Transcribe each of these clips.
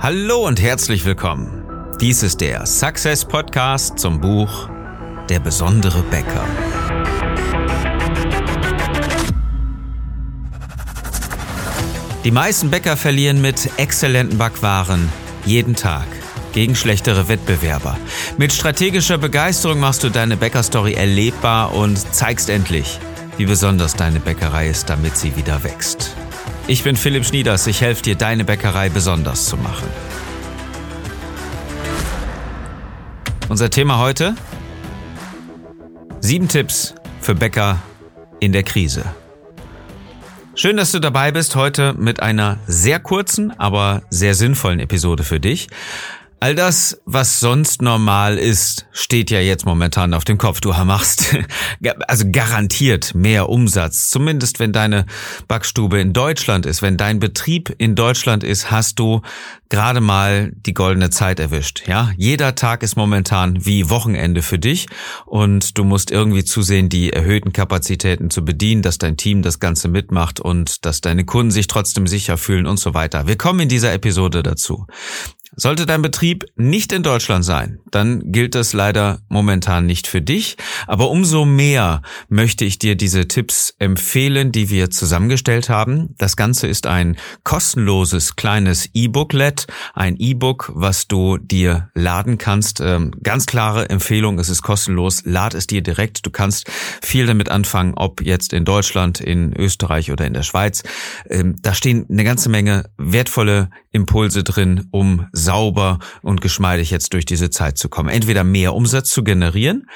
Hallo und herzlich willkommen. Dies ist der Success Podcast zum Buch Der besondere Bäcker. Die meisten Bäcker verlieren mit exzellenten Backwaren jeden Tag gegen schlechtere Wettbewerber. Mit strategischer Begeisterung machst du deine Bäckerstory erlebbar und zeigst endlich, wie besonders deine Bäckerei ist, damit sie wieder wächst. Ich bin Philipp Schnieders, ich helfe dir, deine Bäckerei besonders zu machen. Unser Thema heute? Sieben Tipps für Bäcker in der Krise. Schön, dass du dabei bist heute mit einer sehr kurzen, aber sehr sinnvollen Episode für dich. All das, was sonst normal ist, steht ja jetzt momentan auf dem Kopf. Du machst also garantiert mehr Umsatz. Zumindest wenn deine Backstube in Deutschland ist, wenn dein Betrieb in Deutschland ist, hast du gerade mal die goldene Zeit erwischt. Ja, jeder Tag ist momentan wie Wochenende für dich und du musst irgendwie zusehen, die erhöhten Kapazitäten zu bedienen, dass dein Team das Ganze mitmacht und dass deine Kunden sich trotzdem sicher fühlen und so weiter. Wir kommen in dieser Episode dazu. Sollte dein Betrieb nicht in Deutschland sein, dann gilt das leider momentan nicht für dich. Aber umso mehr möchte ich dir diese Tipps empfehlen, die wir zusammengestellt haben. Das Ganze ist ein kostenloses kleines E-Booklet, ein E-Book, was du dir laden kannst. Ähm, ganz klare Empfehlung, es ist kostenlos. Lad es dir direkt. Du kannst viel damit anfangen, ob jetzt in Deutschland, in Österreich oder in der Schweiz. Ähm, da stehen eine ganze Menge wertvolle Impulse drin, um sauber und geschmeidig jetzt durch diese Zeit zu kommen. Entweder mehr Umsatz zu generieren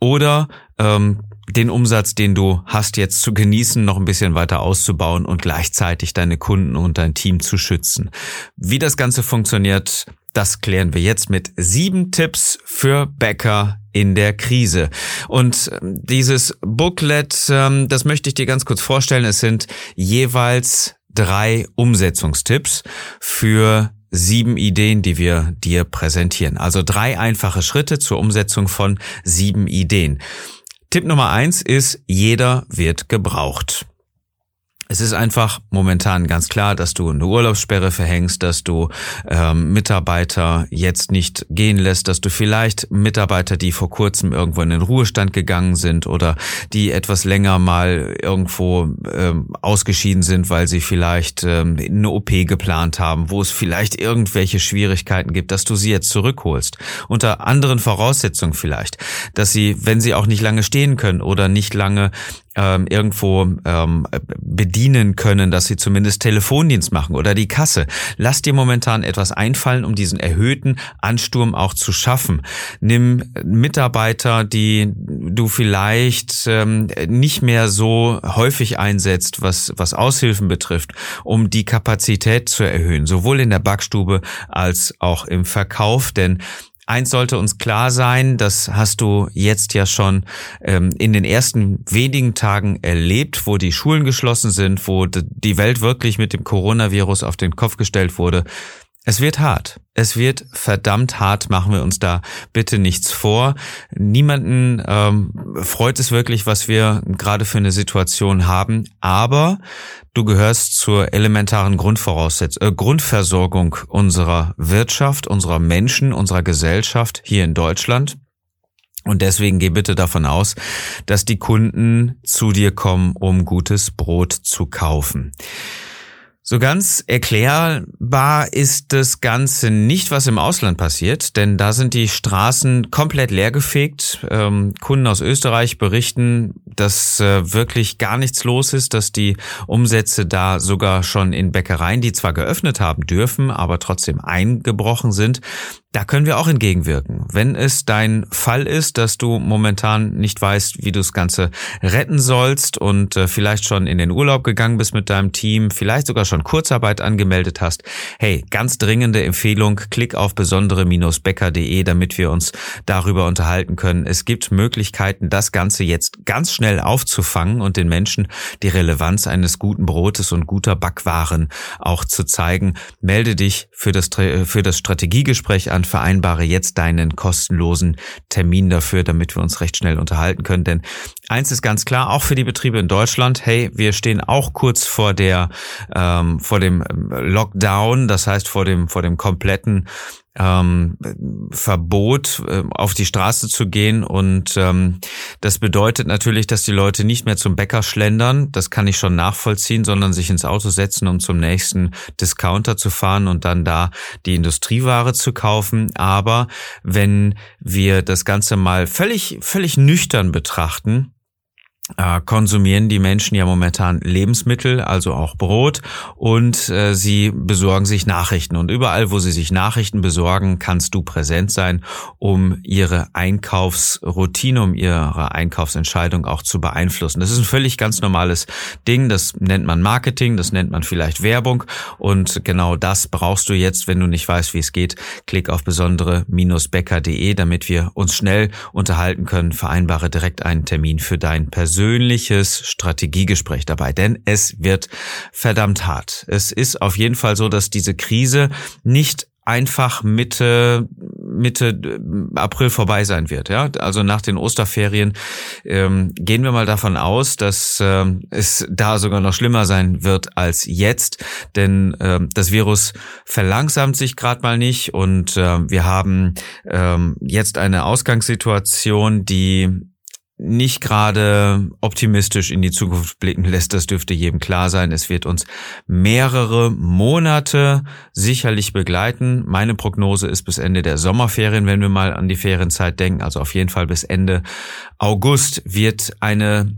oder ähm, den Umsatz, den du hast, jetzt zu genießen, noch ein bisschen weiter auszubauen und gleichzeitig deine Kunden und dein Team zu schützen. Wie das Ganze funktioniert, das klären wir jetzt mit sieben Tipps für Bäcker in der Krise. Und ähm, dieses Booklet, ähm, das möchte ich dir ganz kurz vorstellen. Es sind jeweils drei Umsetzungstipps für sieben Ideen, die wir dir präsentieren. Also drei einfache Schritte zur Umsetzung von sieben Ideen. Tipp Nummer eins ist, jeder wird gebraucht. Es ist einfach momentan ganz klar, dass du eine Urlaubssperre verhängst, dass du ähm, Mitarbeiter jetzt nicht gehen lässt, dass du vielleicht Mitarbeiter, die vor kurzem irgendwo in den Ruhestand gegangen sind oder die etwas länger mal irgendwo ähm, ausgeschieden sind, weil sie vielleicht ähm, eine OP geplant haben, wo es vielleicht irgendwelche Schwierigkeiten gibt, dass du sie jetzt zurückholst. Unter anderen Voraussetzungen vielleicht, dass sie, wenn sie auch nicht lange stehen können oder nicht lange ähm, irgendwo ähm, bedienen können, dass sie zumindest Telefondienst machen oder die Kasse. Lass dir momentan etwas einfallen, um diesen erhöhten Ansturm auch zu schaffen. Nimm Mitarbeiter, die du vielleicht ähm, nicht mehr so häufig einsetzt, was, was Aushilfen betrifft, um die Kapazität zu erhöhen, sowohl in der Backstube als auch im Verkauf, denn Eins sollte uns klar sein, das hast du jetzt ja schon ähm, in den ersten wenigen Tagen erlebt, wo die Schulen geschlossen sind, wo die Welt wirklich mit dem Coronavirus auf den Kopf gestellt wurde. Es wird hart. Es wird verdammt hart, machen wir uns da bitte nichts vor. Niemanden ähm, freut es wirklich, was wir gerade für eine Situation haben, aber du gehörst zur elementaren Grundvoraussetzung, äh, Grundversorgung unserer Wirtschaft, unserer Menschen, unserer Gesellschaft hier in Deutschland. Und deswegen geh bitte davon aus, dass die Kunden zu dir kommen, um gutes Brot zu kaufen. So ganz erklärbar ist das Ganze nicht, was im Ausland passiert, denn da sind die Straßen komplett leergefegt. Ähm, Kunden aus Österreich berichten, dass äh, wirklich gar nichts los ist, dass die Umsätze da sogar schon in Bäckereien, die zwar geöffnet haben dürfen, aber trotzdem eingebrochen sind. Da können wir auch entgegenwirken. Wenn es dein Fall ist, dass du momentan nicht weißt, wie du das Ganze retten sollst und äh, vielleicht schon in den Urlaub gegangen bist mit deinem Team, vielleicht sogar schon Kurzarbeit angemeldet hast, hey, ganz dringende Empfehlung, klick auf besondere-becker.de, damit wir uns darüber unterhalten können. Es gibt Möglichkeiten, das Ganze jetzt ganz schnell aufzufangen und den Menschen die Relevanz eines guten Brotes und guter Backwaren auch zu zeigen. Melde dich für das, für das Strategiegespräch an, vereinbare jetzt deinen kostenlosen Termin dafür, damit wir uns recht schnell unterhalten können. Denn eins ist ganz klar, auch für die Betriebe in Deutschland, hey, wir stehen auch kurz vor der ähm, ähm, vor dem Lockdown, das heißt vor dem vor dem kompletten ähm, Verbot, äh, auf die Straße zu gehen. Und ähm, das bedeutet natürlich, dass die Leute nicht mehr zum Bäcker schlendern, das kann ich schon nachvollziehen, sondern sich ins Auto setzen, um zum nächsten Discounter zu fahren und dann da die Industrieware zu kaufen. Aber wenn wir das Ganze mal völlig, völlig nüchtern betrachten, äh, konsumieren die Menschen ja momentan Lebensmittel, also auch Brot, und äh, sie besorgen sich Nachrichten. Und überall, wo sie sich Nachrichten besorgen, kannst du präsent sein, um ihre Einkaufsroutine, um ihre Einkaufsentscheidung auch zu beeinflussen. Das ist ein völlig ganz normales Ding, das nennt man Marketing, das nennt man vielleicht Werbung und genau das brauchst du jetzt, wenn du nicht weißt, wie es geht. Klick auf besondere-becker.de, damit wir uns schnell unterhalten können. Vereinbare direkt einen Termin für dein persönliches persönliches Strategiegespräch dabei, denn es wird verdammt hart. Es ist auf jeden Fall so, dass diese Krise nicht einfach Mitte Mitte äh, April vorbei sein wird. Ja, also nach den Osterferien ähm, gehen wir mal davon aus, dass ähm, es da sogar noch schlimmer sein wird als jetzt, denn ähm, das Virus verlangsamt sich gerade mal nicht und äh, wir haben ähm, jetzt eine Ausgangssituation, die nicht gerade optimistisch in die Zukunft blicken lässt, das dürfte jedem klar sein. Es wird uns mehrere Monate sicherlich begleiten. Meine Prognose ist bis Ende der Sommerferien, wenn wir mal an die Ferienzeit denken, also auf jeden Fall bis Ende August wird eine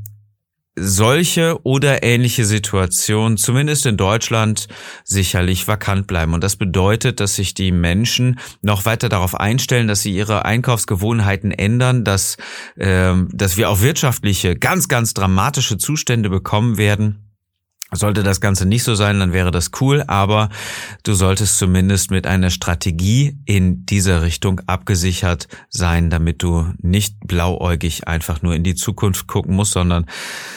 solche oder ähnliche Situationen, zumindest in Deutschland, sicherlich vakant bleiben. Und das bedeutet, dass sich die Menschen noch weiter darauf einstellen, dass sie ihre Einkaufsgewohnheiten ändern, dass, äh, dass wir auch wirtschaftliche, ganz, ganz dramatische Zustände bekommen werden sollte das Ganze nicht so sein, dann wäre das cool, aber du solltest zumindest mit einer Strategie in dieser Richtung abgesichert sein, damit du nicht blauäugig einfach nur in die Zukunft gucken musst, sondern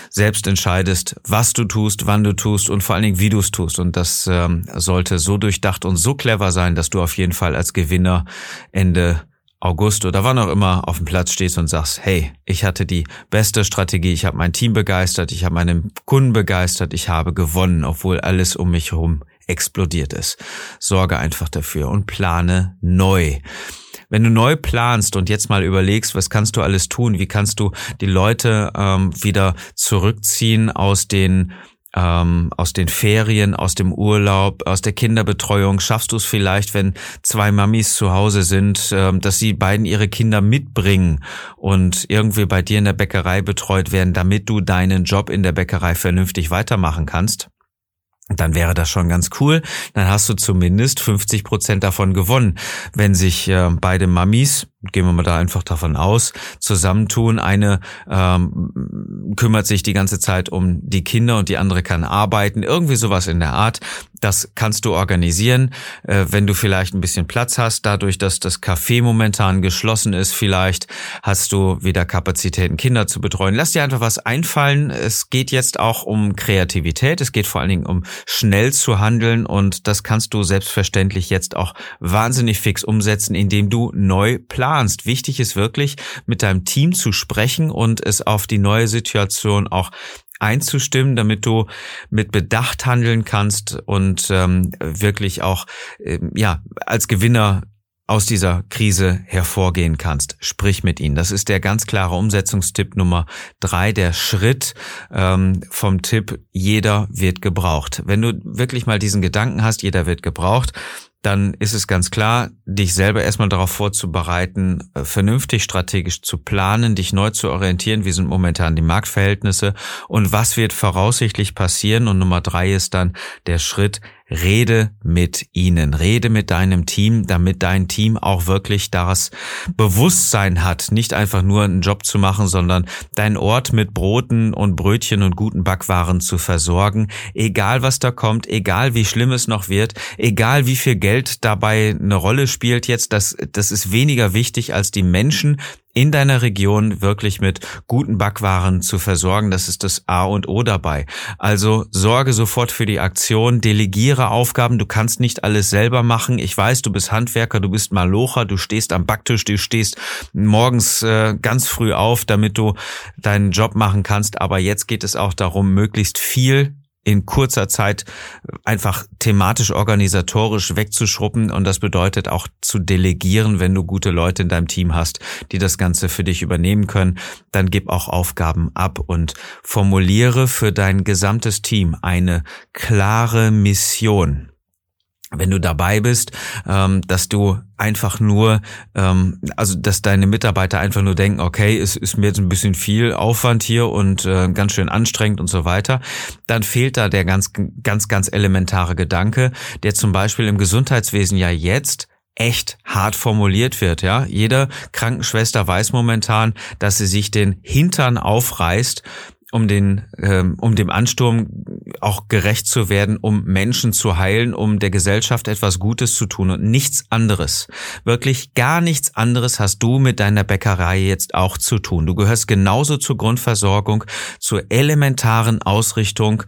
selbst entscheidest, was du tust, wann du tust und vor allen Dingen, wie du es tust. Und das ähm, sollte so durchdacht und so clever sein, dass du auf jeden Fall als Gewinner Ende August oder wann auch immer auf dem Platz stehst und sagst, hey, ich hatte die beste Strategie, ich habe mein Team begeistert, ich habe meinen Kunden begeistert, ich habe gewonnen, obwohl alles um mich herum explodiert ist. Sorge einfach dafür und plane neu. Wenn du neu planst und jetzt mal überlegst, was kannst du alles tun, wie kannst du die Leute ähm, wieder zurückziehen aus den ähm, aus den Ferien, aus dem Urlaub, aus der Kinderbetreuung? Schaffst du es vielleicht, wenn zwei Mamis zu Hause sind, ähm, dass sie beiden ihre Kinder mitbringen und irgendwie bei dir in der Bäckerei betreut werden, damit du deinen Job in der Bäckerei vernünftig weitermachen kannst? dann wäre das schon ganz cool. Dann hast du zumindest 50 Prozent davon gewonnen. Wenn sich äh, beide Mamis gehen wir mal da einfach davon aus, zusammentun. Eine ähm, kümmert sich die ganze Zeit um die Kinder und die andere kann arbeiten. Irgendwie sowas in der Art. Das kannst du organisieren, äh, wenn du vielleicht ein bisschen Platz hast. Dadurch, dass das Café momentan geschlossen ist, vielleicht hast du wieder Kapazitäten, Kinder zu betreuen. Lass dir einfach was einfallen. Es geht jetzt auch um Kreativität. Es geht vor allen Dingen um schnell zu handeln und das kannst du selbstverständlich jetzt auch wahnsinnig fix umsetzen, indem du neu planst planst. Wichtig ist wirklich, mit deinem Team zu sprechen und es auf die neue Situation auch einzustimmen, damit du mit Bedacht handeln kannst und ähm, wirklich auch äh, ja als Gewinner aus dieser Krise hervorgehen kannst. Sprich mit ihnen. Das ist der ganz klare Umsetzungstipp Nummer drei, der Schritt ähm, vom Tipp, jeder wird gebraucht. Wenn du wirklich mal diesen Gedanken hast, jeder wird gebraucht, dann ist es ganz klar, dich selber erstmal darauf vorzubereiten, äh, vernünftig strategisch zu planen, dich neu zu orientieren, wie sind momentan die Marktverhältnisse und was wird voraussichtlich passieren. Und Nummer drei ist dann der Schritt, Rede mit ihnen, rede mit deinem Team, damit dein Team auch wirklich das Bewusstsein hat, nicht einfach nur einen Job zu machen, sondern deinen Ort mit Broten und Brötchen und guten Backwaren zu versorgen, egal was da kommt, egal wie schlimm es noch wird, egal wie viel Geld dabei eine Rolle spielt jetzt, das, das ist weniger wichtig als die Menschen, in deiner Region wirklich mit guten Backwaren zu versorgen. Das ist das A und O dabei. Also sorge sofort für die Aktion, delegiere Aufgaben. Du kannst nicht alles selber machen. Ich weiß, du bist Handwerker, du bist Malocher, du stehst am Backtisch, du stehst morgens äh, ganz früh auf, damit du deinen Job machen kannst. Aber jetzt geht es auch darum, möglichst viel in kurzer Zeit einfach thematisch organisatorisch wegzuschruppen. Und das bedeutet auch zu delegieren, wenn du gute Leute in deinem Team hast, die das Ganze für dich übernehmen können, dann gib auch Aufgaben ab und formuliere für dein gesamtes Team eine klare Mission wenn du dabei bist, ähm, dass du einfach nur, ähm, also dass deine Mitarbeiter einfach nur denken, okay, es ist mir jetzt ein bisschen viel Aufwand hier und äh, ganz schön anstrengend und so weiter, dann fehlt da der ganz, ganz, ganz elementare Gedanke, der zum Beispiel im Gesundheitswesen ja jetzt echt hart formuliert wird, ja. Jede Krankenschwester weiß momentan, dass sie sich den Hintern aufreißt, um den, ähm, um dem Ansturm auch gerecht zu werden, um Menschen zu heilen, um der Gesellschaft etwas Gutes zu tun und nichts anderes. Wirklich gar nichts anderes hast du mit deiner Bäckerei jetzt auch zu tun. Du gehörst genauso zur Grundversorgung, zur elementaren Ausrichtung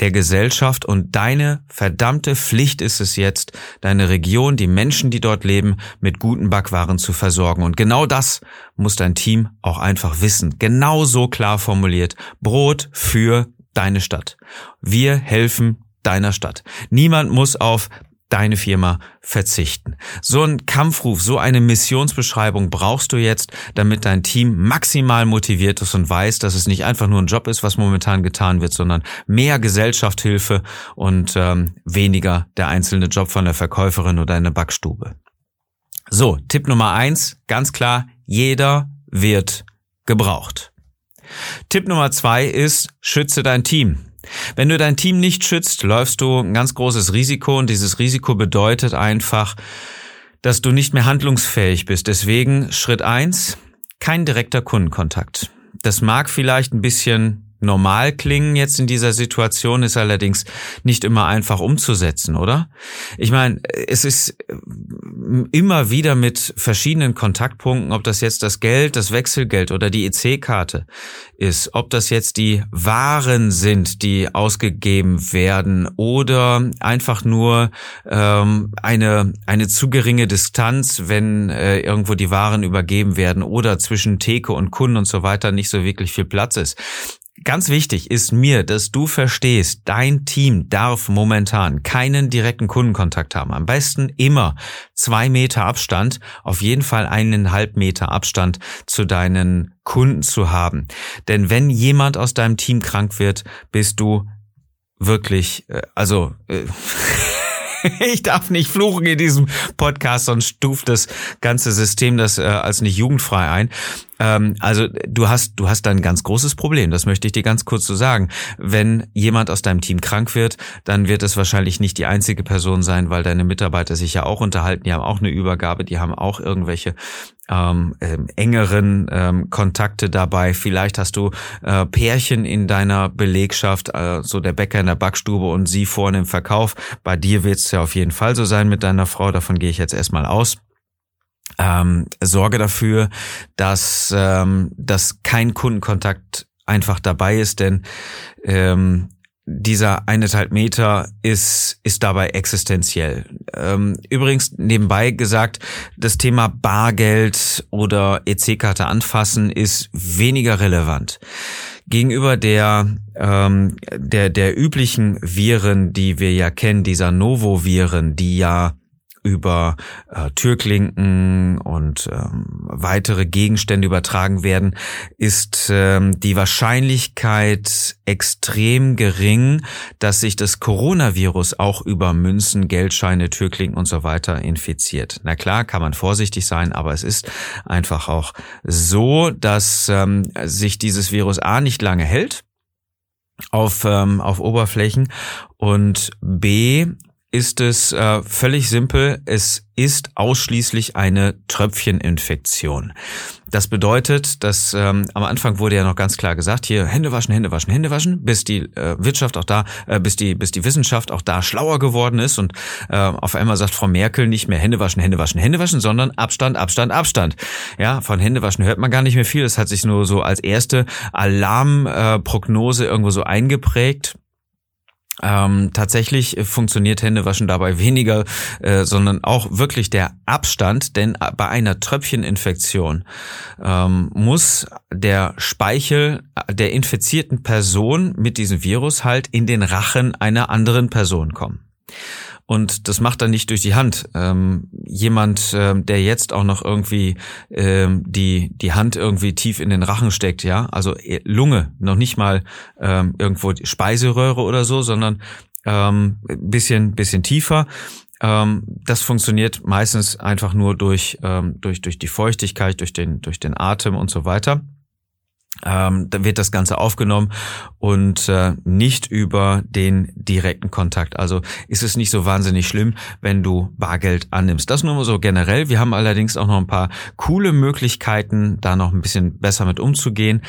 der Gesellschaft und deine verdammte Pflicht ist es jetzt, deine Region, die Menschen, die dort leben, mit guten Backwaren zu versorgen. Und genau das muss dein Team auch einfach wissen. Genau so klar formuliert. Brot für deine Stadt. Wir helfen deiner Stadt. Niemand muss auf deine Firma verzichten. So ein Kampfruf, so eine Missionsbeschreibung brauchst du jetzt, damit dein Team maximal motiviert ist und weiß, dass es nicht einfach nur ein Job ist, was momentan getan wird, sondern mehr Gesellschaftshilfe und ähm, weniger der einzelne Job von der Verkäuferin oder eine Backstube. So, Tipp Nummer eins, ganz klar, jeder wird gebraucht. Tipp Nummer zwei ist, schütze dein Team. Wenn du dein Team nicht schützt, läufst du ein ganz großes Risiko und dieses Risiko bedeutet einfach, dass du nicht mehr handlungsfähig bist. Deswegen Schritt eins: kein direkter Kundenkontakt. Das mag vielleicht ein bisschen normal klingen jetzt in dieser Situation, ist allerdings nicht immer einfach umzusetzen, oder? Ich meine, es ist äh, immer wieder mit verschiedenen Kontaktpunkten, ob das jetzt das Geld, das Wechselgeld oder die EC-Karte ist, ob das jetzt die Waren sind, die ausgegeben werden oder einfach nur ähm, eine, eine zu geringe Distanz, wenn äh, irgendwo die Waren übergeben werden oder zwischen Theke und Kunden und so weiter nicht so wirklich viel Platz ist. Ganz wichtig ist mir, dass du verstehst, dein Team darf momentan keinen direkten Kundenkontakt haben. Am besten immer zwei Meter Abstand, auf jeden Fall eineinhalb Meter Abstand zu deinen Kunden zu haben. Denn wenn jemand aus deinem Team krank wird, bist du wirklich, äh, also äh, ich darf nicht fluchen in diesem Podcast, sonst stuft das ganze System das äh, als nicht jugendfrei ein. Ähm, also du hast, du hast da ein ganz großes Problem, das möchte ich dir ganz kurz so sagen. Wenn jemand aus deinem Team krank wird, dann wird es wahrscheinlich nicht die einzige Person sein, weil deine Mitarbeiter sich ja auch unterhalten, die haben auch eine Übergabe, die haben auch irgendwelche ähm, äh, engeren ähm, Kontakte dabei. Vielleicht hast du äh, Pärchen in deiner Belegschaft, äh, so der Bäcker in der Backstube und sie vorne im Verkauf. Bei dir wird es ja auf jeden Fall so sein mit deiner Frau, davon gehe ich jetzt erstmal aus ähm, sorge dafür, dass, ähm, dass kein Kundenkontakt einfach dabei ist, denn ähm, dieser eineinhalb Meter ist, ist dabei existenziell. Ähm, übrigens nebenbei gesagt, das Thema Bargeld oder EC-Karte anfassen ist weniger relevant. Gegenüber der, ähm, der, der üblichen Viren, die wir ja kennen, dieser Novo-Viren, die ja über äh, Türklinken und ähm, weitere Gegenstände übertragen werden, ist ähm, die Wahrscheinlichkeit extrem gering, dass sich das Coronavirus auch über Münzen, Geldscheine, Türklinken und so weiter infiziert. Na klar, kann man vorsichtig sein, aber es ist einfach auch so, dass ähm, sich dieses Virus A nicht lange hält auf, ähm, auf Oberflächen und B ist es äh, völlig simpel. Es ist ausschließlich eine Tröpfcheninfektion. Das bedeutet, dass ähm, am Anfang wurde ja noch ganz klar gesagt, hier Hände waschen, Hände waschen, Hände waschen, bis die äh, Wirtschaft auch da, äh, bis die, bis die Wissenschaft auch da schlauer geworden ist und äh, auf einmal sagt Frau Merkel nicht mehr Hände waschen, Hände waschen, Hände waschen, sondern Abstand, Abstand, Abstand. Ja, von Hände waschen hört man gar nicht mehr viel. Das hat sich nur so als erste Alarmprognose äh, irgendwo so eingeprägt. Ähm, tatsächlich funktioniert Händewaschen dabei weniger, äh, sondern auch wirklich der Abstand, denn bei einer Tröpfcheninfektion ähm, muss der Speichel der infizierten Person mit diesem Virus halt in den Rachen einer anderen Person kommen. Und das macht er nicht durch die Hand. Ähm, jemand, ähm, der jetzt auch noch irgendwie ähm, die, die Hand irgendwie tief in den Rachen steckt, ja, also äh, Lunge, noch nicht mal ähm, irgendwo Speiseröhre oder so, sondern ähm, bisschen, bisschen tiefer. Ähm, das funktioniert meistens einfach nur durch, ähm, durch, durch die Feuchtigkeit, durch den, durch den Atem und so weiter ähm, dann wird das Ganze aufgenommen und äh, nicht über den direkten Kontakt. Also ist es nicht so wahnsinnig schlimm, wenn du Bargeld annimmst. Das nur so generell. Wir haben allerdings auch noch ein paar coole Möglichkeiten, da noch ein bisschen besser mit umzugehen.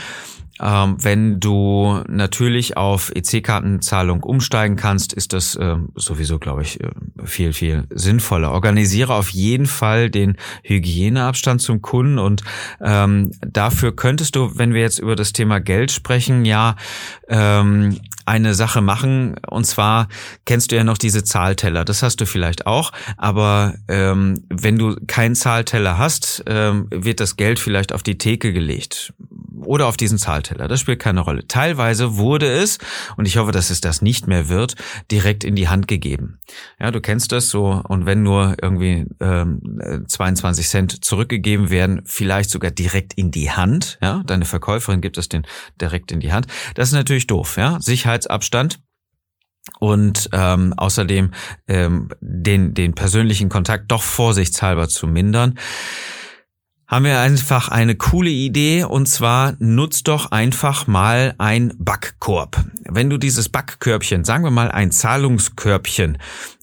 Ähm, wenn du natürlich auf EC-Kartenzahlung umsteigen kannst, ist das äh, sowieso, glaube ich, äh, viel, viel sinnvoller. Organisiere auf jeden Fall den Hygieneabstand zum Kunden und ähm, dafür könntest du, wenn wir jetzt über das Thema Geld sprechen, ja ähm, eine Sache machen. Und zwar kennst du ja noch diese Zahlteller. Das hast du vielleicht auch, aber ähm, wenn du keinen Zahlteller hast, ähm, wird das Geld vielleicht auf die Theke gelegt oder auf diesen Zahlteller. Das spielt keine Rolle. Teilweise wurde es, und ich hoffe, dass es das nicht mehr wird, direkt in die Hand gegeben. Ja, du kennst das so, und wenn nur irgendwie ähm, 22 Cent zurückgegeben werden, vielleicht sogar direkt in die Hand, ja, deine Verkäuferin gibt es den direkt in die Hand. Das ist natürlich doof, ja. Sicherheitsabstand und ähm, außerdem ähm, den, den persönlichen Kontakt doch vorsichtshalber zu mindern haben wir einfach eine coole Idee und zwar nutzt doch einfach mal ein Backkorb. Wenn du dieses Backkörbchen, sagen wir mal ein Zahlungskörbchen,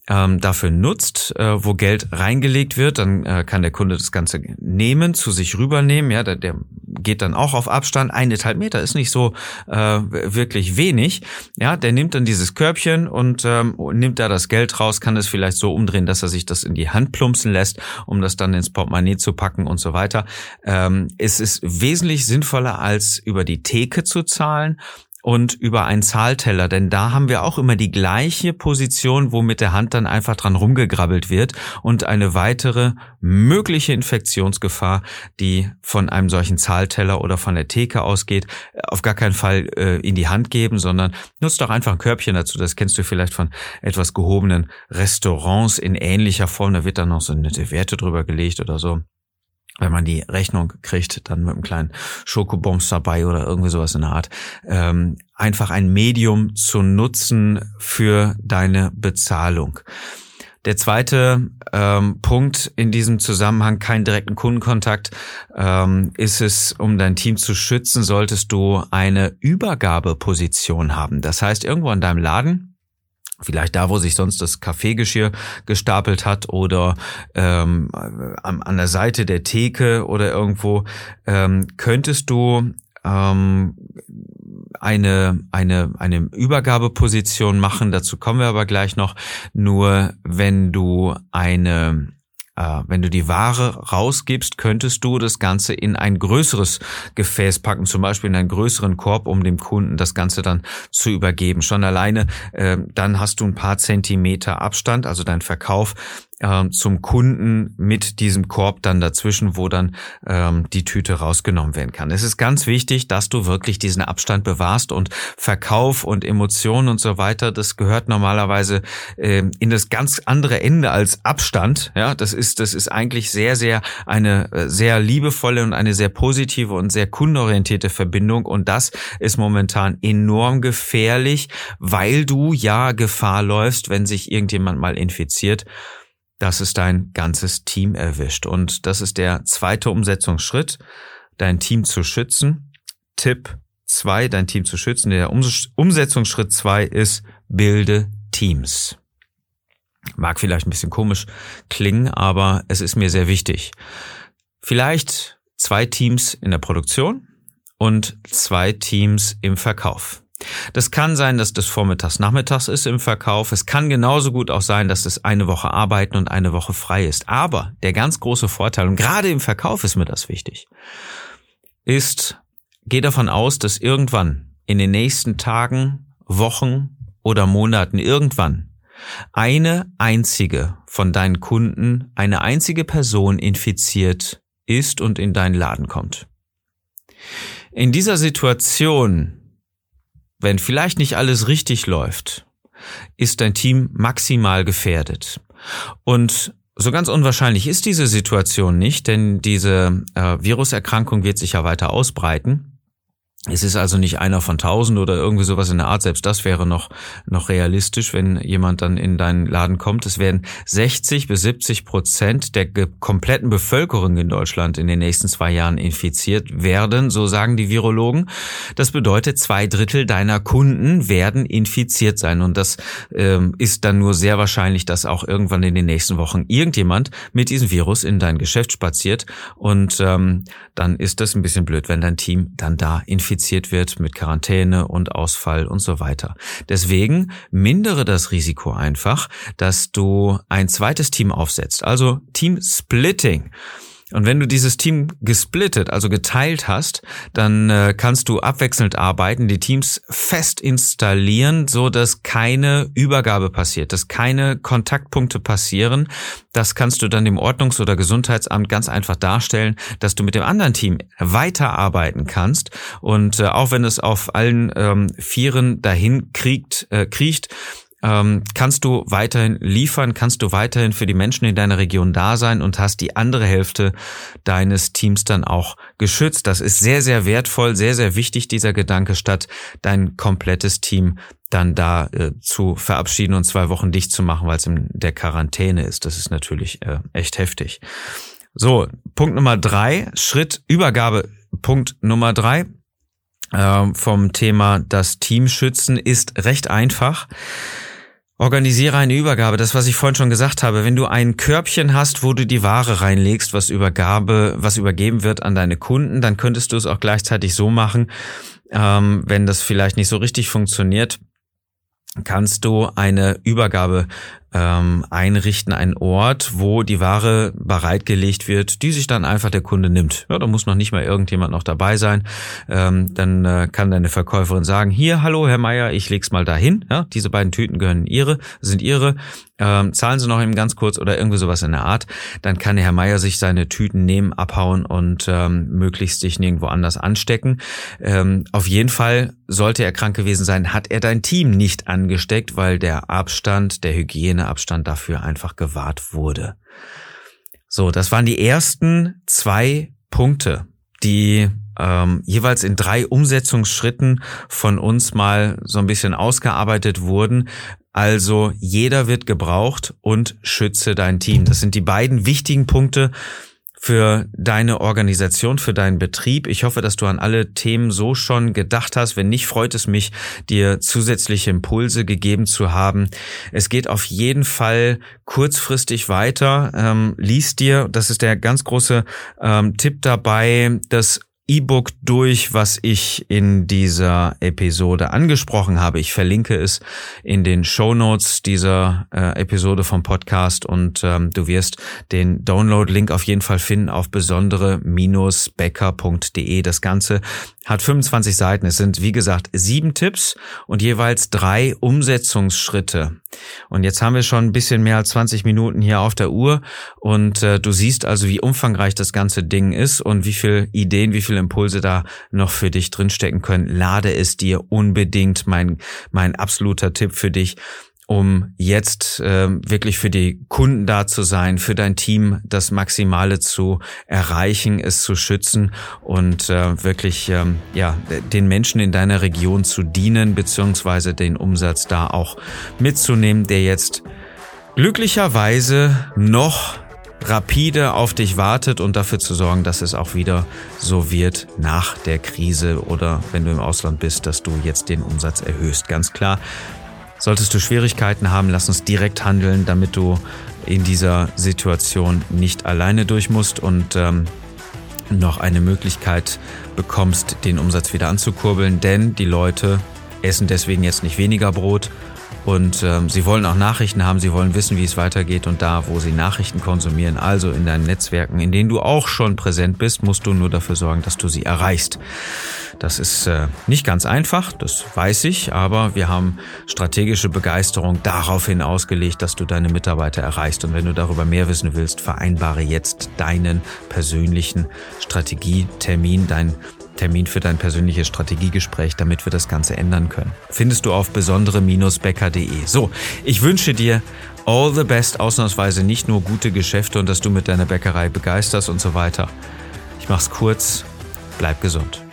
ähm, dafür nutzt, äh, wo Geld reingelegt wird, dann äh, kann der Kunde das Ganze nehmen, zu sich rübernehmen. Ja, der, der geht dann auch auf Abstand. Eineinhalb Meter ist nicht so äh, wirklich wenig. Ja, der nimmt dann dieses Körbchen und ähm, nimmt da das Geld raus, kann es vielleicht so umdrehen, dass er sich das in die Hand plumpsen lässt, um das dann ins Portemonnaie zu packen und so weiter. Ähm, es ist wesentlich sinnvoller, als über die Theke zu zahlen und über einen Zahlteller, denn da haben wir auch immer die gleiche Position, wo mit der Hand dann einfach dran rumgegrabbelt wird und eine weitere mögliche Infektionsgefahr, die von einem solchen Zahlteller oder von der Theke ausgeht, auf gar keinen Fall äh, in die Hand geben, sondern nutzt doch einfach ein Körbchen dazu. Das kennst du vielleicht von etwas gehobenen Restaurants in ähnlicher Form. Da wird dann noch so nette Werte drüber gelegt oder so wenn man die Rechnung kriegt, dann mit einem kleinen Schokobombs dabei oder irgendwie sowas in der Art, ähm, einfach ein Medium zu nutzen für deine Bezahlung. Der zweite ähm, Punkt in diesem Zusammenhang, keinen direkten Kundenkontakt, ähm, ist es, um dein Team zu schützen, solltest du eine Übergabeposition haben. Das heißt, irgendwo in deinem Laden Vielleicht da, wo sich sonst das Kaffeegeschirr gestapelt hat oder ähm, an, an der Seite der Theke oder irgendwo, ähm, könntest du ähm, eine, eine, eine Übergabeposition machen. Dazu kommen wir aber gleich noch. Nur wenn du eine wenn du die Ware rausgibst, könntest du das Ganze in ein größeres Gefäß packen, zum Beispiel in einen größeren Korb, um dem Kunden das Ganze dann zu übergeben. Schon alleine, äh, dann hast du ein paar Zentimeter Abstand, also dein Verkauf ähm, zum Kunden mit diesem Korb dann dazwischen, wo dann ähm, die Tüte rausgenommen werden kann. Es ist ganz wichtig, dass du wirklich diesen Abstand bewahrst und Verkauf und Emotionen und so weiter, das gehört normalerweise ähm, in das ganz andere Ende als Abstand. Ja, das ist, das ist eigentlich sehr, sehr eine äh, sehr liebevolle und eine sehr positive und sehr kundenorientierte Verbindung und das ist momentan enorm gefährlich, weil du ja Gefahr läufst, wenn sich irgendjemand mal infiziert dass es dein ganzes Team erwischt. Und das ist der zweite Umsetzungsschritt, dein Team zu schützen. Tipp zwei, dein Team zu schützen. Der Umsetzungsschritt zwei ist, bilde Teams. Mag vielleicht ein bisschen komisch klingen, aber es ist mir sehr wichtig. Vielleicht zwei Teams in der Produktion und zwei Teams im Verkauf. Das kann sein, dass das vormittags nachmittags ist im Verkauf. Es kann genauso gut auch sein, dass das eine Woche arbeiten und eine Woche frei ist. Aber der ganz große Vorteil, und gerade im Verkauf ist mir das wichtig, ist, geh davon aus, dass irgendwann in den nächsten Tagen, Wochen oder Monaten irgendwann eine einzige von deinen Kunden, eine einzige Person infiziert ist und in deinen Laden kommt. In dieser Situation, wenn vielleicht nicht alles richtig läuft, ist dein Team maximal gefährdet. Und so ganz unwahrscheinlich ist diese Situation nicht, denn diese äh, Viruserkrankung wird sich ja weiter ausbreiten. Es ist also nicht einer von tausend oder irgendwie sowas in der Art. Selbst das wäre noch, noch realistisch, wenn jemand dann in deinen Laden kommt. Es werden 60 bis 70 Prozent der kompletten Bevölkerung in Deutschland in den nächsten zwei Jahren infiziert werden, so sagen die Virologen. Das bedeutet, zwei Drittel deiner Kunden werden infiziert sein. Und das ähm, ist dann nur sehr wahrscheinlich, dass auch irgendwann in den nächsten Wochen irgendjemand mit diesem Virus in dein Geschäft spaziert. Und ähm, dann ist das ein bisschen blöd, wenn dein Team dann da infiziert infiziert wird mit Quarantäne und Ausfall und so weiter. Deswegen mindere das Risiko einfach, dass du ein zweites Team aufsetzt. Also Team Splitting. Und wenn du dieses Team gesplittet, also geteilt hast, dann äh, kannst du abwechselnd arbeiten, die Teams fest installieren, so dass keine Übergabe passiert, dass keine Kontaktpunkte passieren. Das kannst du dann dem Ordnungs- oder Gesundheitsamt ganz einfach darstellen, dass du mit dem anderen Team weiterarbeiten kannst. Und äh, auch wenn es auf allen ähm, Vieren dahin kriegt, äh, kriecht, ähm, kannst du weiterhin liefern, kannst du weiterhin für die Menschen in deiner Region da sein und hast die andere Hälfte deines Teams dann auch geschützt. Das ist sehr, sehr wertvoll, sehr, sehr wichtig, dieser Gedanke, statt dein komplettes Team dann da äh, zu verabschieden und zwei Wochen dicht zu machen, weil es in der Quarantäne ist. Das ist natürlich äh, echt heftig. So, Punkt Nummer drei, Schritt Übergabe. Punkt Nummer drei äh, vom Thema das Team schützen ist recht einfach. Organisiere eine Übergabe. Das, was ich vorhin schon gesagt habe. Wenn du ein Körbchen hast, wo du die Ware reinlegst, was Übergabe, was übergeben wird an deine Kunden, dann könntest du es auch gleichzeitig so machen, ähm, wenn das vielleicht nicht so richtig funktioniert, kannst du eine Übergabe ähm, einrichten, einen Ort, wo die Ware bereitgelegt wird, die sich dann einfach der Kunde nimmt. Ja, da muss noch nicht mal irgendjemand noch dabei sein. Ähm, dann äh, kann deine Verkäuferin sagen, hier, hallo Herr Meier, ich leg's mal dahin. Ja, diese beiden Tüten gehören ihre, sind ihre. Ähm, zahlen Sie noch eben ganz kurz oder irgendwie sowas in der Art. Dann kann Herr Meier sich seine Tüten nehmen, abhauen und ähm, möglichst sich nirgendwo anders anstecken. Ähm, auf jeden Fall sollte er krank gewesen sein, hat er dein Team nicht angesteckt, weil der Abstand, der Hygiene Abstand dafür einfach gewahrt wurde. So, das waren die ersten zwei Punkte, die ähm, jeweils in drei Umsetzungsschritten von uns mal so ein bisschen ausgearbeitet wurden. Also jeder wird gebraucht und schütze dein Team. Das sind die beiden wichtigen Punkte, für deine Organisation, für deinen Betrieb. Ich hoffe, dass du an alle Themen so schon gedacht hast. Wenn nicht, freut es mich, dir zusätzliche Impulse gegeben zu haben. Es geht auf jeden Fall kurzfristig weiter. Ähm, lies dir, das ist der ganz große ähm, Tipp dabei, das E-Book durch, was ich in dieser Episode angesprochen habe. Ich verlinke es in den Show Notes dieser äh, Episode vom Podcast und ähm, du wirst den Download-Link auf jeden Fall finden auf besondere-becker.de. Das Ganze hat 25 Seiten. Es sind, wie gesagt, sieben Tipps und jeweils drei Umsetzungsschritte. Und jetzt haben wir schon ein bisschen mehr als 20 Minuten hier auf der Uhr und äh, du siehst also, wie umfangreich das ganze Ding ist und wie viel Ideen, wie viele Impulse da noch für dich drinstecken können. Lade es dir unbedingt, mein, mein absoluter Tipp für dich um jetzt äh, wirklich für die Kunden da zu sein, für dein Team das Maximale zu erreichen, es zu schützen und äh, wirklich ähm, ja den Menschen in deiner Region zu dienen beziehungsweise den Umsatz da auch mitzunehmen, der jetzt glücklicherweise noch rapide auf dich wartet und dafür zu sorgen, dass es auch wieder so wird nach der Krise oder wenn du im Ausland bist, dass du jetzt den Umsatz erhöhst. Ganz klar, Solltest du Schwierigkeiten haben, lass uns direkt handeln, damit du in dieser Situation nicht alleine durch musst und ähm, noch eine Möglichkeit bekommst, den Umsatz wieder anzukurbeln. Denn die Leute essen deswegen jetzt nicht weniger Brot, Und ähm, sie wollen auch Nachrichten haben, sie wollen wissen, wie es weitergeht und da, wo sie Nachrichten konsumieren, also in deinen Netzwerken, in denen du auch schon präsent bist, musst du nur dafür sorgen, dass du sie erreichst. Das ist äh, nicht ganz einfach, das weiß ich, aber wir haben strategische Begeisterung daraufhin ausgelegt, dass du deine Mitarbeiter erreichst. Und wenn du darüber mehr wissen willst, vereinbare jetzt deinen persönlichen Strategietermin, dein Termin für dein persönliches Strategiegespräch, damit wir das Ganze ändern können. Findest du auf besondere-becker.de. So, ich wünsche dir all the best, ausnahmsweise nicht nur gute Geschäfte und dass du mit deiner Bäckerei begeisterst und so weiter. Ich mach's kurz, bleib gesund.